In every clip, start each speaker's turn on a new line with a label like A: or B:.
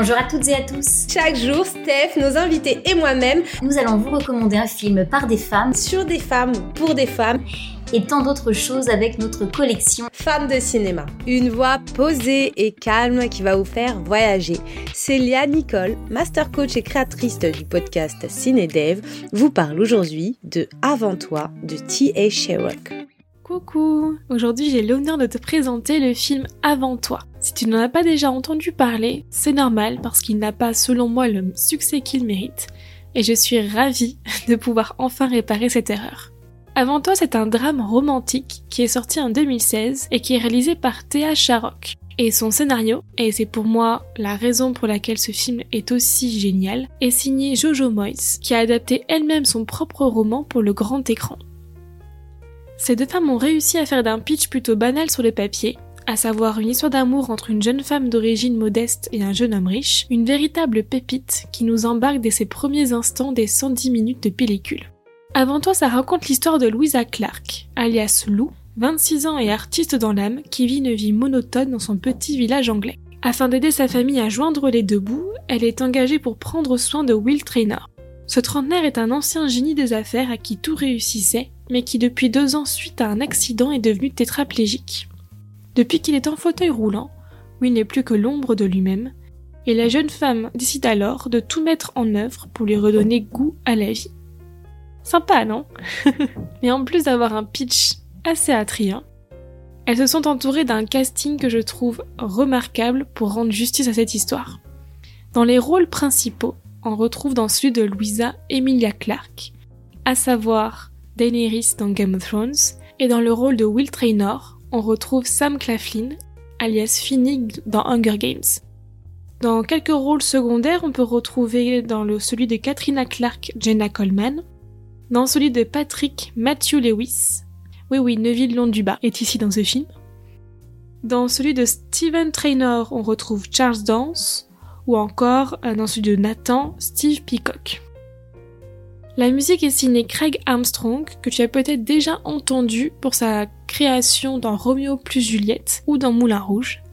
A: Bonjour à toutes et à tous.
B: Chaque jour, Steph, nos invités et moi-même,
A: nous allons vous recommander un film par des femmes,
B: sur des femmes, pour des femmes,
A: et tant d'autres choses avec notre collection
B: Femmes de cinéma. Une voix posée et calme qui va vous faire voyager. Célia Nicole, master coach et créatrice du podcast Cinédev, vous parle aujourd'hui de Avant toi de T.A. Sherrock.
C: Coucou Aujourd'hui j'ai l'honneur de te présenter le film Avant toi. Si tu n'en as pas déjà entendu parler, c'est normal parce qu'il n'a pas selon moi le succès qu'il mérite et je suis ravie de pouvoir enfin réparer cette erreur. Avant toi, c'est un drame romantique qui est sorti en 2016 et qui est réalisé par Théa Sharrock. Et son scénario, et c'est pour moi la raison pour laquelle ce film est aussi génial, est signé Jojo Moyes, qui a adapté elle-même son propre roman pour le grand écran. Ces deux femmes ont réussi à faire d'un pitch plutôt banal sur le papier, à savoir une histoire d'amour entre une jeune femme d'origine modeste et un jeune homme riche, une véritable pépite qui nous embarque dès ses premiers instants des 110 minutes de pellicule. Avant toi, ça raconte l'histoire de Louisa Clark, alias Lou, 26 ans et artiste dans l'âme, qui vit une vie monotone dans son petit village anglais. Afin d'aider sa famille à joindre les deux bouts, elle est engagée pour prendre soin de Will Traynor. Ce trentenaire est un ancien génie des affaires à qui tout réussissait mais qui depuis deux ans suite à un accident est devenu tétraplégique. Depuis qu'il est en fauteuil roulant, où il n'est plus que l'ombre de lui-même, et la jeune femme décide alors de tout mettre en œuvre pour lui redonner goût à la vie. Sympa, non? Mais en plus d'avoir un pitch assez attrayant, elles se sont entourées d'un casting que je trouve remarquable pour rendre justice à cette histoire. Dans les rôles principaux, on retrouve dans celui de Louisa Emilia Clarke, à savoir Daenerys dans Game of Thrones, et dans le rôle de Will Traynor, on retrouve Sam Claflin, alias Finnick dans Hunger Games. Dans quelques rôles secondaires, on peut retrouver dans celui de Katrina Clark, Jenna Coleman, dans celui de Patrick Matthew Lewis, oui oui, Neville Londuba est ici dans ce film. Dans celui de Steven Traynor, on retrouve Charles Dance, ou encore euh, dans celui de Nathan, Steve Peacock. La musique est signée Craig Armstrong, que tu as peut-être déjà entendu pour sa création dans Romeo plus Juliette ou dans Moulin Rouge.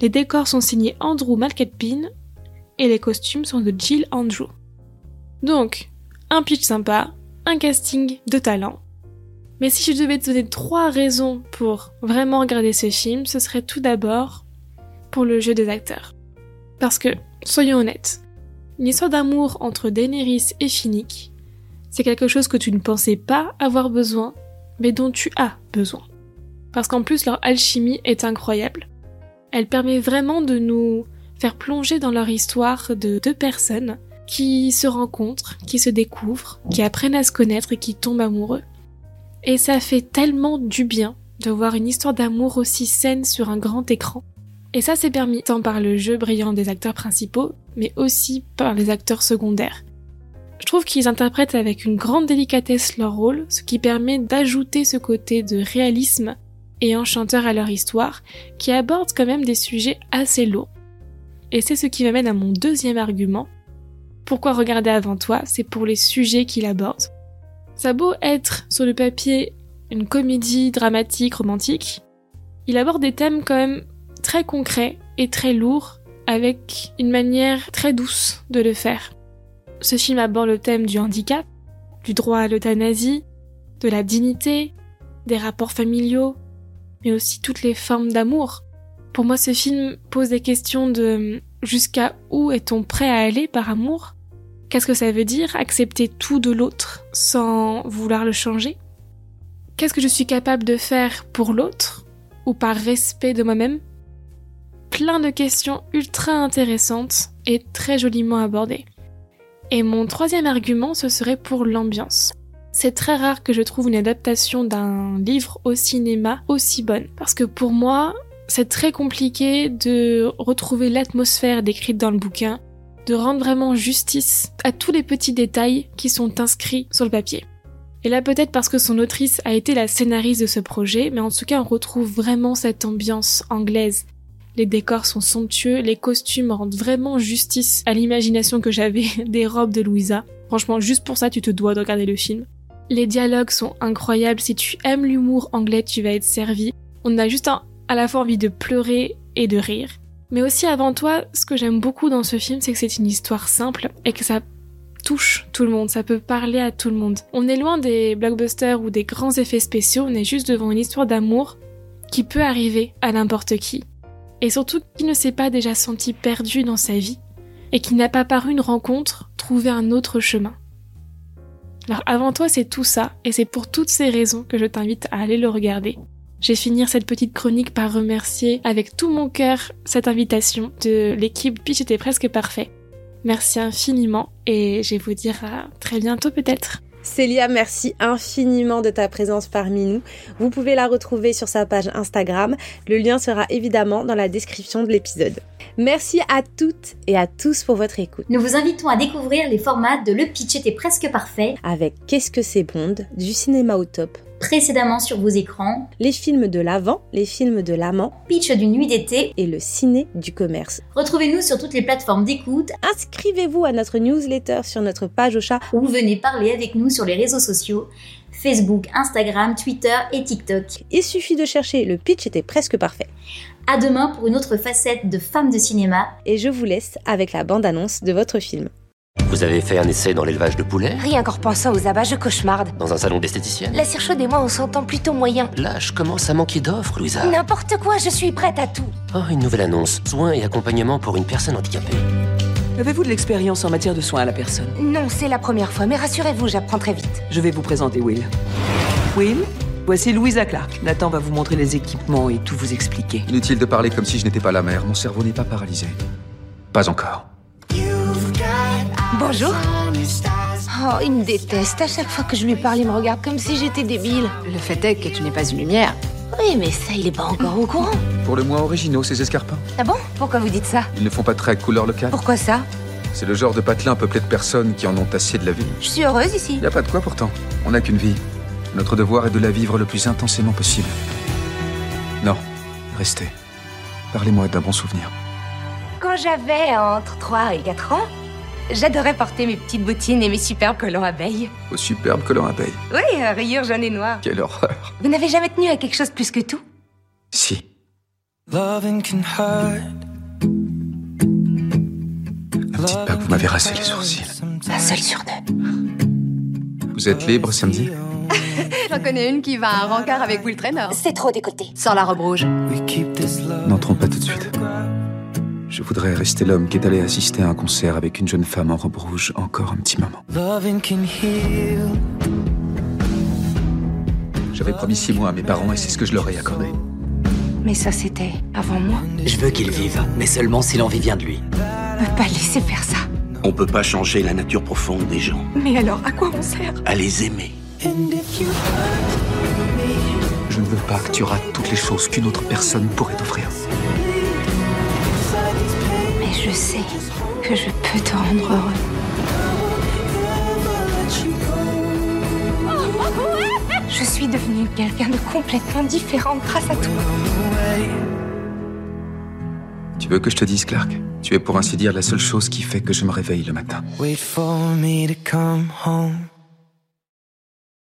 C: Les décors sont signés Andrew Malketpin et les costumes sont de Jill Andrew. Donc, un pitch sympa, un casting de talent. Mais si je devais te donner trois raisons pour vraiment regarder ce film, ce serait tout d'abord pour le jeu des acteurs. Parce que, soyons honnêtes, une histoire d'amour entre Daenerys et Finnick, c'est quelque chose que tu ne pensais pas avoir besoin, mais dont tu as besoin. Parce qu'en plus, leur alchimie est incroyable. Elle permet vraiment de nous faire plonger dans leur histoire de deux personnes qui se rencontrent, qui se découvrent, qui apprennent à se connaître et qui tombent amoureux. Et ça fait tellement du bien de voir une histoire d'amour aussi saine sur un grand écran. Et ça c'est permis tant par le jeu brillant des acteurs principaux, mais aussi par les acteurs secondaires. Je trouve qu'ils interprètent avec une grande délicatesse leur rôle, ce qui permet d'ajouter ce côté de réalisme et enchanteur à leur histoire, qui aborde quand même des sujets assez lourds. Et c'est ce qui m'amène à mon deuxième argument. Pourquoi regarder avant toi? C'est pour les sujets qu'il aborde. Ça a être sur le papier une comédie dramatique, romantique, il aborde des thèmes quand même très concrets et très lourds avec une manière très douce de le faire. Ce film aborde le thème du handicap, du droit à l'euthanasie, de la dignité, des rapports familiaux, mais aussi toutes les formes d'amour. Pour moi, ce film pose des questions de jusqu'à où est-on prêt à aller par amour? Qu'est-ce que ça veut dire accepter tout de l'autre sans vouloir le changer? Qu'est-ce que je suis capable de faire pour l'autre ou par respect de moi-même? Plein de questions ultra intéressantes et très joliment abordées. Et mon troisième argument, ce serait pour l'ambiance. C'est très rare que je trouve une adaptation d'un livre au cinéma aussi bonne. Parce que pour moi, c'est très compliqué de retrouver l'atmosphère décrite dans le bouquin, de rendre vraiment justice à tous les petits détails qui sont inscrits sur le papier. Et là peut-être parce que son autrice a été la scénariste de ce projet, mais en tout cas on retrouve vraiment cette ambiance anglaise les décors sont somptueux, les costumes rendent vraiment justice à l'imagination que j'avais des robes de Louisa. Franchement, juste pour ça, tu te dois de regarder le film. Les dialogues sont incroyables, si tu aimes l'humour anglais, tu vas être servi. On a juste à la fois envie de pleurer et de rire. Mais aussi avant toi, ce que j'aime beaucoup dans ce film, c'est que c'est une histoire simple et que ça touche tout le monde, ça peut parler à tout le monde. On est loin des blockbusters ou des grands effets spéciaux, on est juste devant une histoire d'amour qui peut arriver à n'importe qui. Et surtout qui ne s'est pas déjà senti perdu dans sa vie et qui n'a pas par une rencontre trouvé un autre chemin. Alors avant toi, c'est tout ça, et c'est pour toutes ces raisons que je t'invite à aller le regarder. Je vais finir cette petite chronique par remercier avec tout mon cœur cette invitation de l'équipe Pitch était presque parfait. Merci infiniment et je vais vous dire à très bientôt peut-être.
B: Célia, merci infiniment de ta présence parmi nous. Vous pouvez la retrouver sur sa page Instagram. Le lien sera évidemment dans la description de l'épisode. Merci à toutes et à tous pour votre écoute.
A: Nous vous invitons à découvrir les formats de Le Pitch était presque parfait
B: avec Qu'est-ce que c'est Bond, du cinéma au top,
A: précédemment sur vos écrans,
B: les films de l'avant, les films de l'amant,
A: Pitch d'une nuit d'été
B: et le ciné du commerce.
A: Retrouvez-nous sur toutes les plateformes d'écoute.
B: Inscrivez-vous à notre newsletter sur notre page au chat
A: ou venez parler avec nous sur les réseaux sociaux. Facebook, Instagram, Twitter et TikTok.
B: Il suffit de chercher le pitch était presque parfait.
A: À demain pour une autre facette de Femmes de cinéma.
B: Et je vous laisse avec la bande-annonce de votre film.
D: Vous avez fait un essai dans l'élevage de poulets
E: Rien qu'en repensant aux abats, je cauchemarde.
D: Dans un salon d'esthéticienne
E: La cire chaude et moi, on s'entend plutôt moyen.
D: Là, je commence à manquer d'offres, Louisa.
E: N'importe quoi, je suis prête à tout.
D: Oh, une nouvelle annonce. Soins et accompagnement pour une personne handicapée.
F: Avez-vous de l'expérience en matière de soins à la personne
E: Non, c'est la première fois, mais rassurez-vous, j'apprends très vite.
F: Je vais vous présenter Will. Will, voici Louisa Clark. Nathan va vous montrer les équipements et tout vous expliquer.
G: Inutile de parler comme si je n'étais pas la mère. Mon cerveau n'est pas paralysé. Pas encore.
E: Bonjour. Oh, il me déteste. À chaque fois que je lui parle, il me regarde comme si j'étais débile.
H: Le fait est que tu n'es pas une lumière.
E: Oui, mais ça, il est pas encore au courant.
G: Pour le moins originaux, ces escarpins.
E: Ah bon? Pourquoi vous dites ça?
G: Ils ne font pas très couleur locale.
E: Pourquoi ça?
G: C'est le genre de patelin peuplé de personnes qui en ont assez de la vie.
E: Je suis heureuse ici.
G: Y a pas de quoi pourtant. On n'a qu'une vie. Notre devoir est de la vivre le plus intensément possible. Non, restez. Parlez-moi d'un bon souvenir.
E: Quand j'avais entre 3 et 4 ans, j'adorais porter mes petites bottines et mes superbes collants abeilles.
G: Au superbe collant abeille.
E: Oui, à rayures jaunes et noires.
G: Quelle horreur.
E: Vous n'avez jamais tenu à quelque chose plus que tout?
G: Si.
I: Loving can hurt.
G: Ne dites pas que vous m'avez rassé les sourcils.
E: Un seul sur deux.
G: Vous êtes libre samedi?
H: J'en connais une qui va à un rencard avec Will Trainer.
E: C'est trop décoté.
H: Sans la robe rouge.
I: We keep this love.
G: N'entrons pas tout de suite. Je voudrais rester l'homme qui est allé assister à un concert avec une jeune femme en robe rouge encore un petit moment.
I: Loving can heal.
G: J'avais promis six mois à mes parents et c'est ce que je leur ai accordé.
E: Mais ça, c'était avant moi.
J: Je veux qu'il vive, mais seulement si l'envie vient de lui.
E: Peux pas laisser faire ça.
K: On peut pas changer la nature profonde des gens.
E: Mais alors, à quoi on sert?
K: À les aimer.
G: Je ne veux pas que tu rates toutes les choses qu'une autre personne pourrait t'offrir.
E: Je sais que je peux te rendre heureux. Je suis devenue quelqu'un de complètement différent grâce à toi.
G: Tu veux que je te dise, Clark? Tu es pour ainsi dire la seule chose qui fait que je me réveille le matin.
I: wait for me to come home.